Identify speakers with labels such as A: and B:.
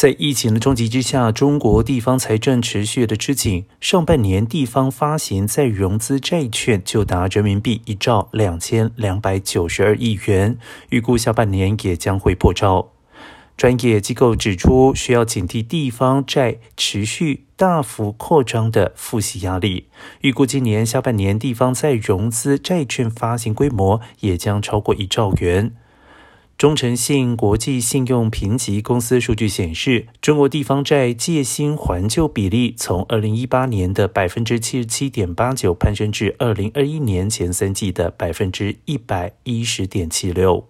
A: 在疫情的冲击之下，中国地方财政持续的吃紧。上半年地方发行再融资债券就达人民币一兆两千两百九十二亿元，预估下半年也将会破兆。专业机构指出，需要警惕地方债持续大幅扩张的付息压力。预估今年下半年地方再融资债券发行规模也将超过一兆元。中诚信国际信用评级公司数据显示，中国地方债借新还旧比例从二零一八年的百分之七十七点八九攀升至二零二一年前三季的百分之一百一十点七六。